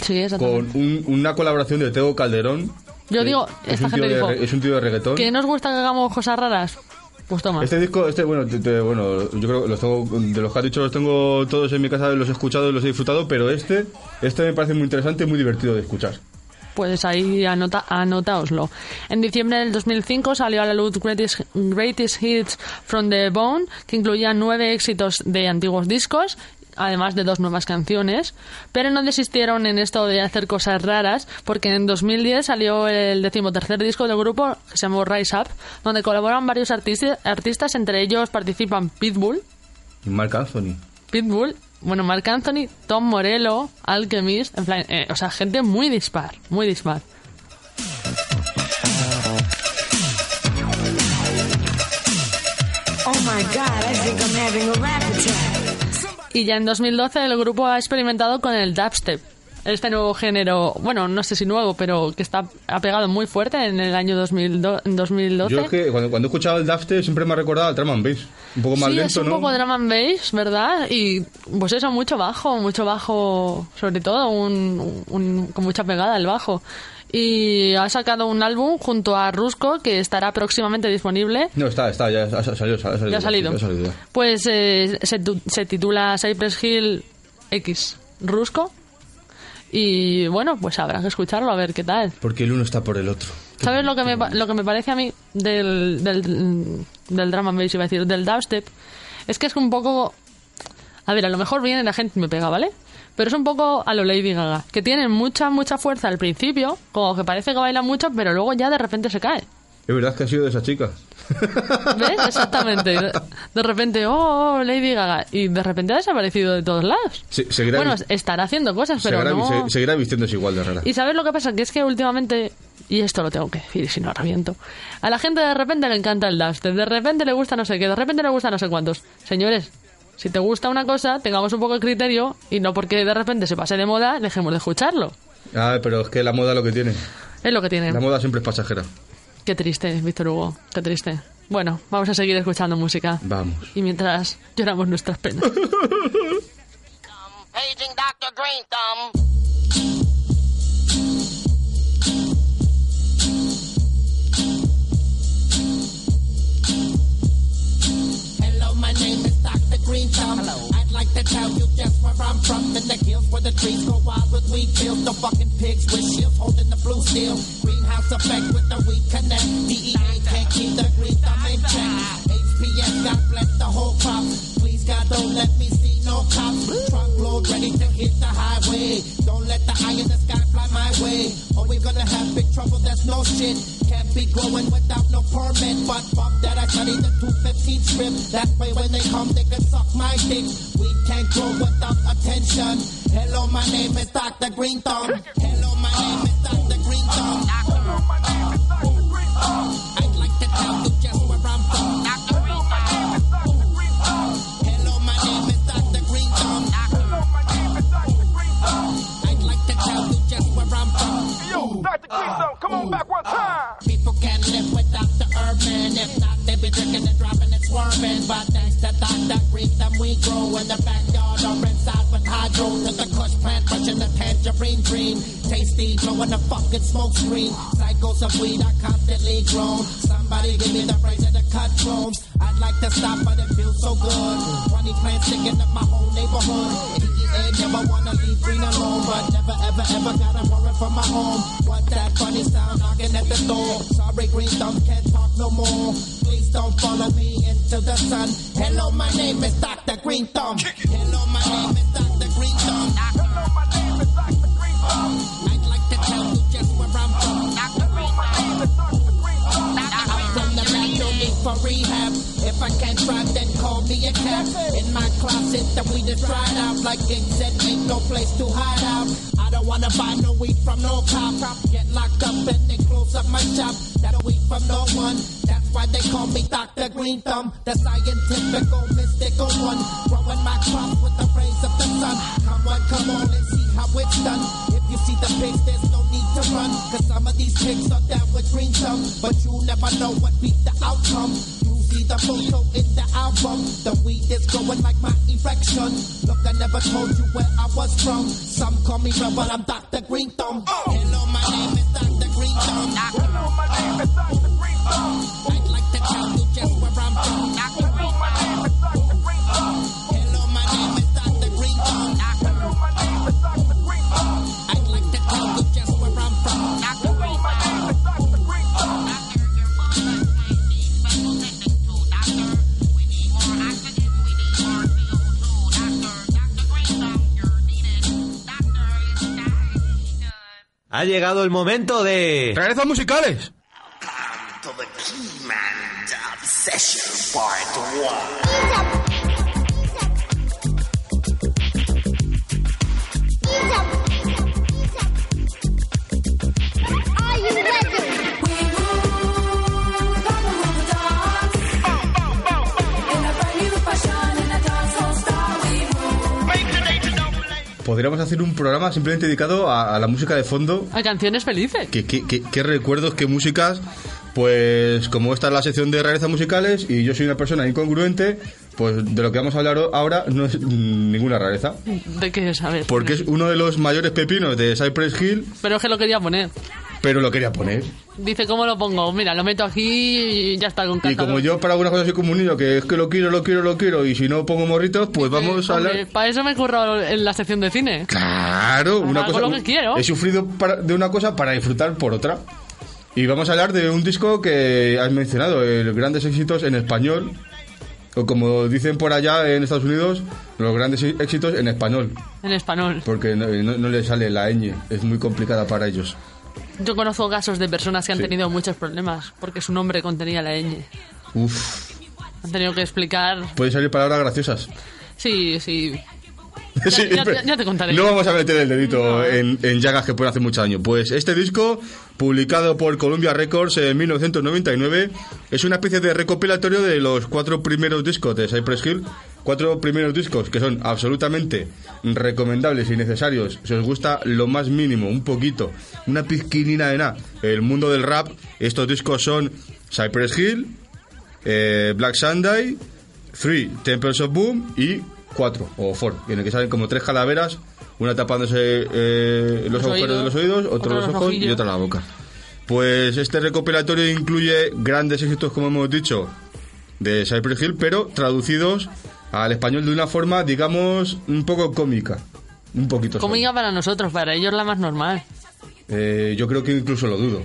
Sí, con un- una colaboración de Teo Calderón. Yo digo, es esta un, tío gente de, dijo, re- es un tío de reggaetón. ¿que nos gusta que hagamos cosas raras? Pues toma. Este disco, este, bueno, te- te- bueno, yo creo que los tengo, de los que has dicho los tengo todos en mi casa, los he escuchado y los he disfrutado, pero este, este me parece muy interesante y muy divertido de escuchar. Pues ahí anota, anotaoslo. En diciembre del 2005 salió a la luz Greatest, Greatest Hits from the Bone, que incluía nueve éxitos de antiguos discos, además de dos nuevas canciones. Pero no desistieron en esto de hacer cosas raras, porque en 2010 salió el decimotercer disco del grupo, que se llamó Rise Up, donde colaboran varios artisti- artistas, entre ellos participan Pitbull, Y Mark Anthony. Pitbull, bueno, Marc Anthony, Tom Morello, Alchemist, en plan, eh, o sea, gente muy dispar, muy dispar. Oh my god, I think I'm having a rap attack. Y ya en 2012 el grupo ha experimentado con el dubstep. Este nuevo género, bueno, no sé si nuevo, pero que está ha pegado muy fuerte en el año 2002 en 2012. Yo es que cuando, cuando he escuchado el Dafte siempre me ha recordado al drum and bass. Un poco más sí, lento, es un ¿no? poco drum and bass, ¿verdad? Y pues eso, mucho bajo, mucho bajo, sobre todo un, un- con mucha pegada el bajo. Y ha sacado un álbum junto a Rusco que estará próximamente disponible. No, está, está, ya ha salido. Ha salido, Ya ha salido. ya ha salido. Pues eh, se, se titula Cypress Hill X Rusco. Y bueno, pues habrá que escucharlo a ver qué tal. Porque el uno está por el otro. ¿Sabes lo que me, pa- lo que me parece a mí del, del, del and bass, iba a decir, del dubstep? Es que es un poco... A ver, a lo mejor viene la gente y me pega, ¿vale? Pero es un poco a lo Lady Gaga, que tiene mucha, mucha fuerza al principio, como que parece que baila mucho, pero luego ya de repente se cae. Es verdad que ha sido de esa chica. ¿Ves? Exactamente. De, repente, oh, Lady Gaga. Y de repente ha desaparecido de todos lados. Se- seguirá, Bueno, estará haciendo cosas, pero seguirá, no... se- seguirá vistiéndose igual de rara. Y ¿sabes lo que pasa? Que es que últimamente, y esto lo tengo que decir, si no reviento, a la gente de repente le encanta el dubstep, de repente le gusta no sé qué, de repente le gusta no sé cuántos. Señores, si te gusta una cosa, tengamos un poco de criterio y no porque de repente se pase de moda, dejemos de escucharlo. Ah, pero es que la moda lo que tiene. Es lo que tiene. La moda siempre es pasajera. Qué triste, Víctor Hugo, qué triste. Bueno, vamos a seguir escuchando música. Vamos. Y mientras lloramos nuestras penas. Hello, my name is Dr. Green Thumb. I'd like to tell you just where I'm from. In the hills where the trees go wild with wheat fields. The fucking pigs with shields holding the blue steel. Greenhouse effect with the weed connect. DEA can't keep the green thumb in check. HPS got bless the whole crop. Please God, don't let me see no cops. Truckload ready to hit the highway. Don't let the eye in the sky fly my way. Or we're gonna have big trouble, that's no shit. Can't be growing without no permit. But fuck that, I study the 215 script. That way when they come, they can suck my dick. We can't grow without attention. Hello, my name is Dr. Green Thumb. Hello, my name is blowing the fucking smoke screen. Cycles of weed are constantly grown. Somebody give me the price of the cut clones. I'd like to stop, but it feels so good. 20 plants sticking up my whole neighborhood. DEA never wanna leave green alone, but never ever ever gotta worry for my home. What that funny sound knocking at the door? Sorry, green thumb can't talk no more. Please don't follow me into the sun. Hello, my name is Dr. Green Thumb. Hello, my name is the weed is dried out. Like it said, ain't no place to hide out. I don't wanna buy no weed from no cop. Get locked up and they close up my shop. That weed from no one. That's why they call me Dr. Green Thumb, the scientific, mystical one. Growing my crop with the rays of the sun. Come on, come on, let's see how it's done. If you see the pigs, there's no need to run. Cause some of these pigs are down with green thumb. But you never know what be the outcome. See the photo in the album. The weed is growing like my erection. Look, I never told you where I was from. Some call me rebel, but I'm Dr. Green Thumb. Oh. Hello, my name is Dr. Green Thumb. Hello, my name is Dr. Green Thumb. Ha llegado el momento de... ¡Rarezas musicales! To the Podríamos hacer un programa simplemente dedicado a, a la música de fondo. A canciones felices. ¿Qué, qué, qué- qué recuerdos, qué músicas? Pues como esta es la sección de rarezas musicales y yo soy una persona incongruente, pues de lo que vamos a hablar ahora no es ninguna rareza. ¿De qué saber? Porque es uno de los mayores pepinos de Cypress Hill, Pero es que lo quería poner. pero lo quería poner. Dice, ¿cómo lo pongo? Mira, lo meto aquí y ya está con Y como yo para algunas cosas soy como un niño, que es que lo quiero, lo quiero, lo quiero, y si no pongo morritos, pues vamos a hablar... Para eso me curro en la sección de cine. Claro, una cosa. lo que quiero. He sufrido para- de una cosa para disfrutar por otra. Y vamos a hablar de un disco que has mencionado, el Grandes Éxitos en Español. O como dicen por allá en Estados Unidos, los grandes éxitos en español. En español. Porque no, no, no le sale la ñ, es muy complicada para ellos. Yo conozco casos de personas que han Sí. tenido muchos problemas porque su nombre contenía la ñ. Uf, Han tenido que explicar. pueden salir palabras graciosas. Sí, sí. Ya, Sí, ya- pero ya- ya te contaré. No vamos a meter el dedito en, en llagas que pueden hacer mucho daño. Pues este disco, publicado por Columbia Records en 1999, es una especie de recopilatorio de los cuatro primeros discos de Cypress Hill. Cuatro primeros discos que son absolutamente recomendables y necesarios. Si os gusta lo más mínimo, un poquito, una pizquinina de nada, el mundo del rap, estos discos son Cypress Hill, eh, Black Sunday, Three, Temples of Boom y cuatro, o four, en el que salen como tres calaveras, una tapándose eh, los, Los agujeros de los oídos, otro otro los ojos y otra la boca. Pues este recopilatorio incluye grandes éxitos, como hemos dicho, de Cypress Hill, pero traducidos al español de una forma, digamos, un poco cómica. Un poquito. solo. Cómica para nosotros, para ellos la más normal. Eh, yo creo que incluso lo dudo.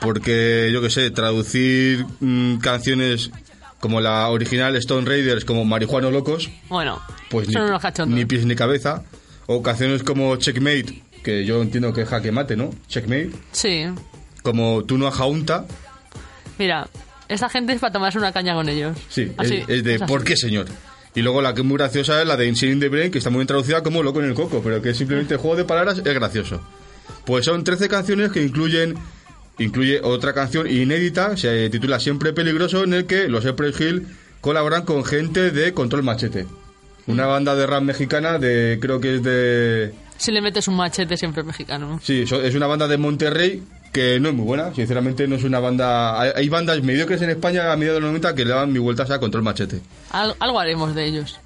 Porque, yo que sé, traducir mm, canciones como la original Stone Raiders, como Marihuano Locos, Bueno, pues son ni, unos cachondos. ni pies ni cabeza. O canciones como Checkmate, que yo entiendo que es jaque mate, ¿no? Checkmate. Sí. Como Tú no jaunta. Mira, esta gente es para tomarse una caña con ellos. Sí, Así, es, es de es. ¿por qué, señor? Y luego la que es muy graciosa es la de Insane in the Brain, que está muy bien traducida como Loco en el Coco, pero que simplemente juego de palabras es gracioso. Pues son 13 canciones que incluyen incluye otra canción inédita, se titula Siempre Peligroso, en el que los Cypress Hill colaboran con gente de Control Machete. Una banda de rap mexicana de, creo que es de... Si le metes un machete siempre mexicano. Sí, es una banda de Monterrey que no es muy buena, sinceramente no es una banda... Hay, hay bandas mediocres en España a mediados de los 90 que le dan mi vueltas a Control Machete. Al- algo haremos de ellos.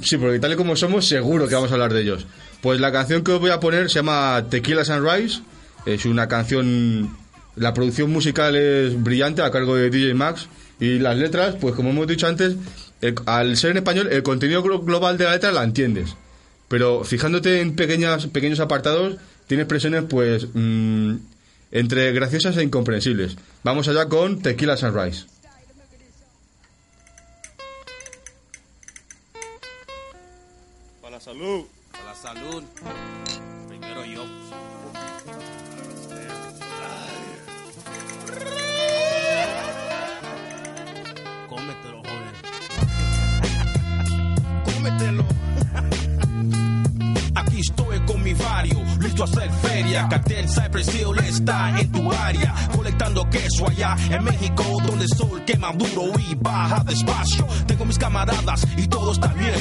Sí, porque tal y como somos, seguro que vamos a hablar de ellos. Pues la canción que os voy a poner se llama Tequila Sunrise. Es una canción. La producción musical es brillante a cargo de DJ Max. Y las letras, pues como hemos dicho antes, el- al ser en español, el contenido glo- global de la letra la entiendes. Pero fijándote en pequeñas, pequeños apartados, tiene expresiones, pues. mm, entre graciosas e incomprensibles. Vamos allá con Tequila Sunrise. Para la salud. Para la salud. A hacer feria. Cartel Cypress Hill está en tu área, colectando queso allá en México, donde el sol quema duro y baja despacio. Tengo mis camaradas y todo está bien.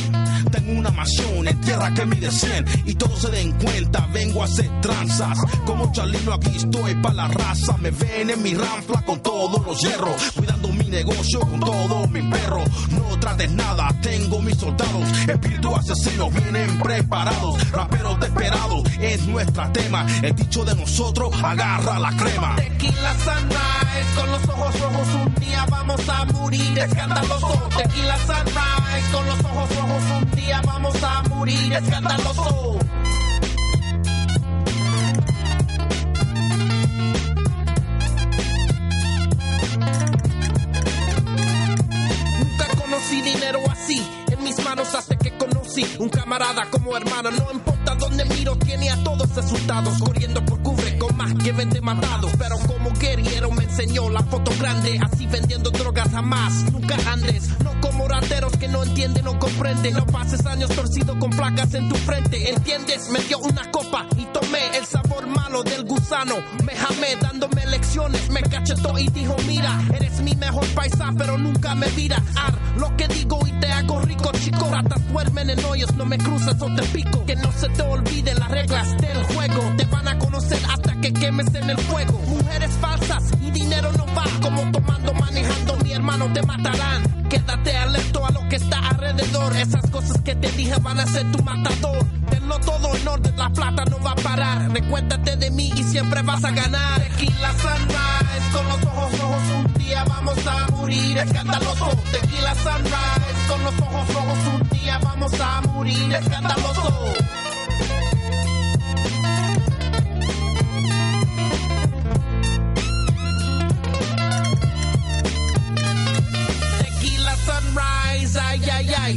Tengo una mansión en tierra que mide 100 y todos se den cuenta, vengo a hacer tranzas. Como Chalino aquí estoy pa' la raza, me ven en mi ranfla con todos los hierros, cuidando mi negocio con todo mi perro. No trates nada, tengo mis soldados, espíritus asesinos vienen preparados, raperos desesperados, es El dicho de nosotros, agarra la crema. Tequila sunrise, con los ojos rojos un día vamos a morir escandaloso. Tequila sunrise, con los ojos rojos un día vamos a morir escandaloso. Nunca conocí dinero así en mis manos hasta que conocí un camarada como hermano. No importa dónde miro, tiene a todos asustados, corriendo por cubre con más que 20 matados. Pero como guerrero me enseñó la foto grande, así vendiendo drogas jamás. Nunca andes, no como rateros que no entienden o comprenden. No pases años torcido con placas en tu frente, ¿entiendes? Me dio una copa y tomé el sabor malo del gusano. Me jamé dándome lecciones, me cachetó y dijo: Mira, eres mi mejor paisa, pero nunca me viras. Ar lo que digo y te hago rico, chico. Ratas duermen en hoyos, no me cruzas o te pico. Que no se te olviden las reglas del juego. Te van a conocer hasta que quemes en el fuego. Mujeres falsas y dinero no va. Como tomando, manejando, mi hermano te matarán. Quédate alerto a lo que está alrededor. Esas cosas que te dije van a ser tu matador. Tenlo todo en orden, la plata no va a parar. Recuérdate de mí y siempre vas a ganar. Tequila sunrise, con los ojos rojos un día vamos a morir escandaloso. Tequila sunrise, con los ojos rojos un día vamos a morir escandaloso.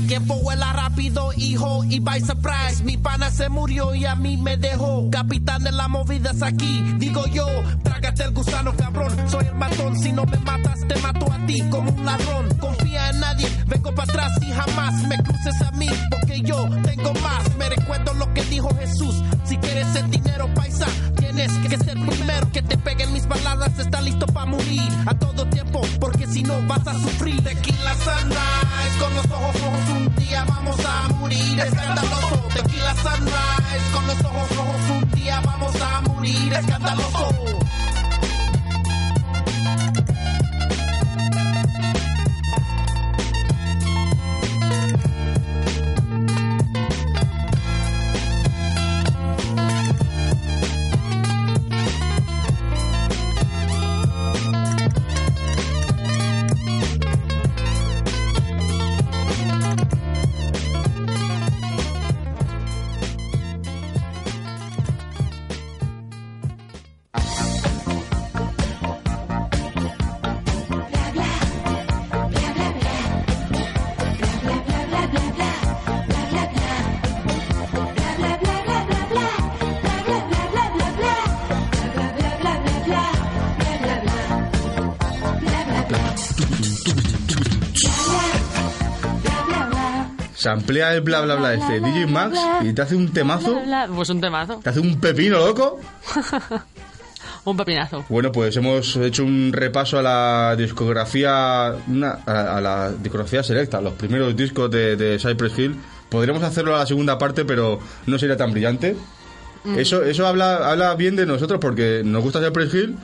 Que vuela rápido, hijo, y by surprise. Mi pana se murió y a mí me dejó. Capitán de las movidas aquí, digo yo, trágate el gusano, cabrón. Soy el matón, si no me matas, te mato a ti como un ladrón. Confía en nadie, vengo para atrás y jamás me cruces a mí, porque yo tengo más. Me recuerdo lo que dijo Jesús. Si quieres el dinero, paisa, tienes que ser primero. Que te peguen mis baladas, está listo para morir a todo tiempo, porque si no vas a sufrir. Tequila sunrise, con los ojos rojos día vamos a morir escandaloso. Tequila sunrise, con los ojos rojos un día vamos a morir escandaloso. Se amplía el bla bla bla este DJ Max y te hace un temazo, Pues un temazo. te hace un pepino loco. un pepinazo. Bueno, pues hemos hecho un repaso a la discografía, una- a, a la discografía selecta, los primeros discos de, de Cypress Hill. Podríamos hacerlo a la segunda parte, pero no sería tan brillante. Mm. Eso, eso habla, habla bien de nosotros porque nos gusta Cypress Hill,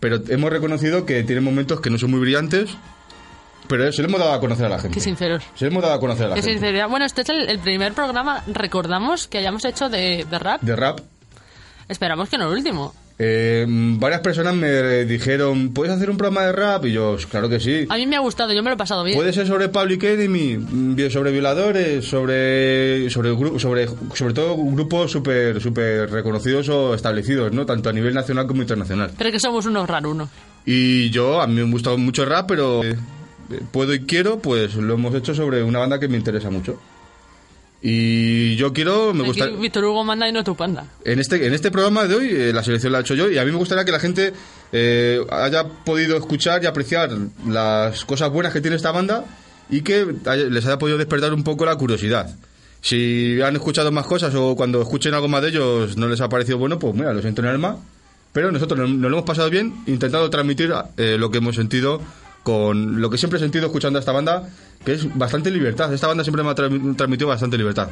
pero hemos reconocido que tiene momentos que no son muy brillantes, pero se lo hemos dado a conocer a la gente. Qué sinceros. Se lo hemos dado a conocer a la Qué gente. sinceridad. Bueno, este es el, el primer programa, recordamos, que hayamos hecho de, de rap. De rap. Esperamos que no el último. Eh, varias personas me dijeron, ¿puedes hacer un programa de rap? Y yo, claro que sí. A mí me ha gustado, yo me lo he pasado bien. Puede ser sobre Public Enemy, mm, sobre violadores, sobre sobre sobre sobre todo grupos súper super reconocidos o establecidos, ¿no? Tanto a nivel nacional como internacional. Pero que somos unos rarunos. Y yo, a mí me ha gustado mucho el rap, pero eh, puedo y quiero, pues lo hemos hecho sobre una banda que me interesa mucho. Y yo quiero, me gusta... Víctor Hugo manda y no tu panda. En este, en este programa de hoy, eh, la selección la he hecho yo y a mí me gustaría que la gente eh, haya podido escuchar y apreciar las cosas buenas que tiene esta banda y que haya- les haya podido despertar un poco la curiosidad. Si han escuchado más cosas o cuando escuchen algo más de ellos no les ha parecido bueno, pues mira, lo siento en el alma. Pero nosotros nos, nos lo hemos pasado bien intentando transmitir eh, lo que hemos sentido con lo que siempre he sentido escuchando a esta banda, que es bastante libertad. Esta banda siempre me ha tra- transmitido bastante libertad.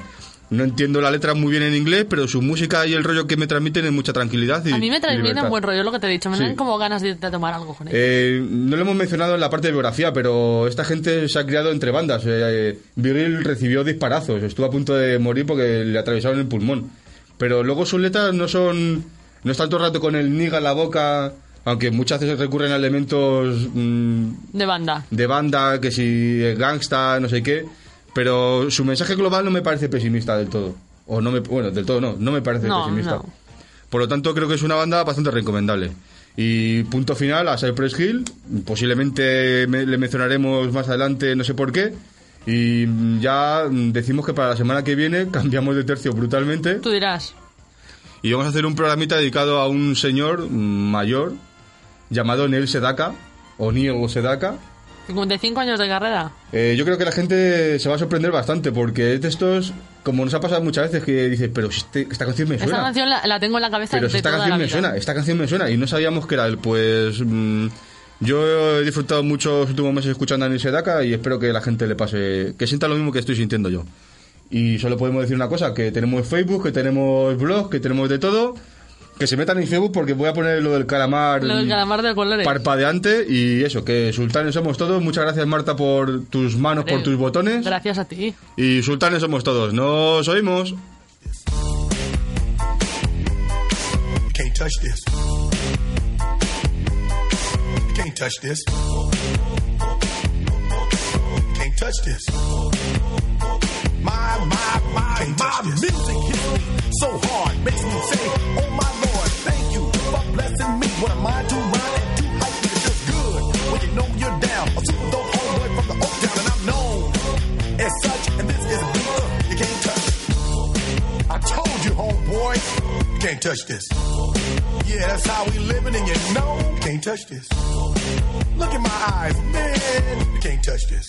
No entiendo la letra muy bien en inglés, pero su música y el rollo que me transmiten es mucha tranquilidad. Y, A mí me transmiten libertad. buen rollo, lo que te he dicho. Me Sí. dan como ganas de, de tomar algo con ellos. Eh, no lo hemos mencionado en la parte de biografía, pero esta gente se ha criado entre bandas. Eh, eh, Virgil recibió disparazos, estuvo a punto de morir porque le atravesaron el pulmón. Pero luego sus letras no son. No están todo el rato con el niga en la boca, aunque muchas veces recurren a elementos mm, De banda. de banda, que si es gangsta, no sé qué. Pero su mensaje global no me parece pesimista del todo. O no me, bueno, del todo no, no me parece No, pesimista. no. Por lo tanto, creo que es una banda bastante recomendable. Y punto final a Cypress Hill. Posiblemente me- le mencionaremos más adelante, no sé por qué. Y ya decimos que para la semana que viene cambiamos de tercio brutalmente. Tú dirás. Y vamos a hacer un programita dedicado a un señor mayor llamado Neil Sedaka. O Neil Sedaka. 55 años de carrera. Eh, yo creo que la gente se va a sorprender bastante porque es de estos, como nos ha pasado muchas veces, que dices, pero si este- esta canción me Esta suena. canción la, la tengo en la cabeza Pero si esta toda canción la me vida. suena, esta canción me suena y no sabíamos que era él. Pues mm, yo he disfrutado mucho los últimos meses escuchando a Neil Sedaka y espero que la gente le pase, que sienta lo mismo que estoy sintiendo yo. Y solo podemos decir una cosa, que tenemos Facebook, que tenemos blog, que tenemos de todo. Que se metan en Facebook porque voy a poner lo del calamar Lo del calamar de colores. parpadeante y eso, que sultanes somos todos. Muchas gracias Marta por tus manos, por tus botones. Gracias a ti. Y sultanes somos todos. Nos oímos. Can't touch this. Can't touch this. Can't touch this. My, my, my, my music hits me so hard, makes me say, Oh my What am I to rhyme and too hype? It feels good when you know you're down. A super dope homeboy from the Oak Town, and I'm known as such. And this is a beat you can't touch. I told you, homeboy, you can't touch this. Yeah, that's how we living, and you know, you can't touch this. Look in my eyes, man, you can't touch this.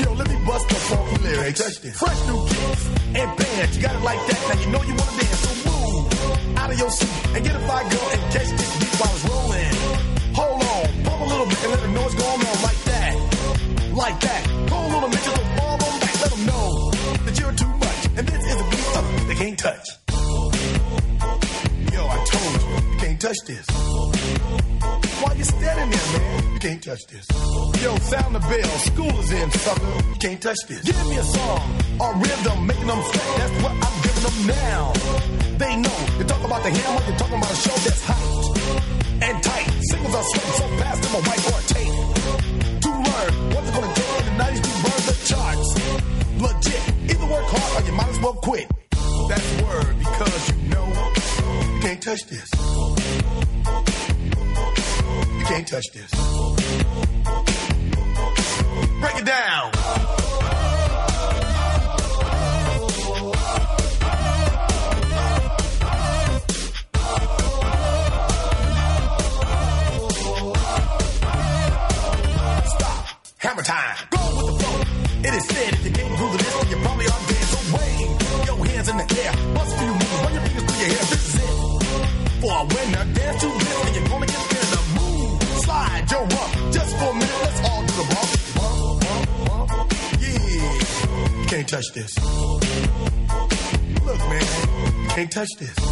Yo, let me bust the funky lyrics. Touch this. Fresh new kicks and bands, you got it like that. Now you know you wanna dance, out of your seat and get a fire girl and catch this beat while it's rolling. Hold on, pump a little bit and let know what's going on like that, like that. Pull a little bit, just fall on back, let them know that you're too much, and this is a beat uh, they can't touch. Yo, I told you, you can't touch this. Why you standing there, man? You can't touch this. Yo, sound the bell. School is in, sucker. You can't touch this. Give me a song or rhythm, making them sweat. That's what I'm giving them now. They know. You talk about the hammer, you're talking about a show that's hyped and tight. Singles are sweating so fast, them a whiteboard tape. To learn what's gonna take in the 90s to burn the charts. Legit. Either work hard or you might as well quit. That's word because you know you can't touch this. You can't touch this. Break it down. Hammer time. Go with the flow. It is said if you can't groove the list, you probably are dead. So wave your hands in the air. Bust a few moves. Run your fingers through your hair. This is it. For a winner, dance to this, and you're gonna get in the move. Slide your rump. Just for a minute, let's all do the bump. Bump, bump. Yeah. Can't touch this. Look, man. Can't touch this.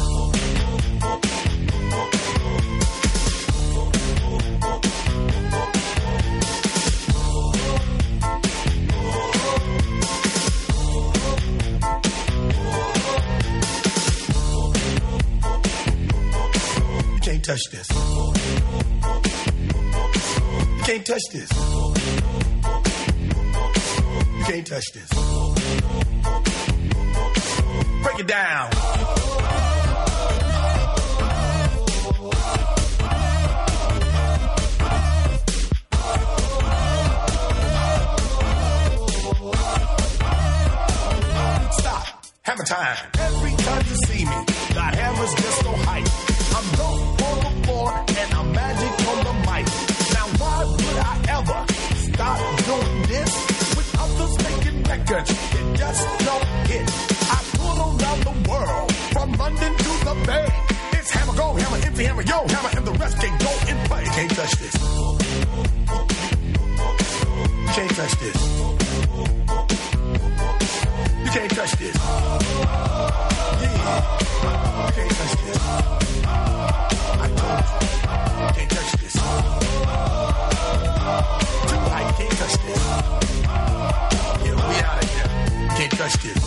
can't touch this. You can't touch this. You can't touch this. Break it down. Stop. Have a time. Every time you see me, that hammers just so hype. I'm going and I'm magic on the mic. Now why would I ever stop doing this? With others making records, it just don't hit. I pull around the world, from London to the Bay. It's hammer, go hammer, empty hammer, yo hammer, and the rest can't go in play. Can't touch this. Can't touch this. You can't touch this. Yeah. You can't touch this. touched it.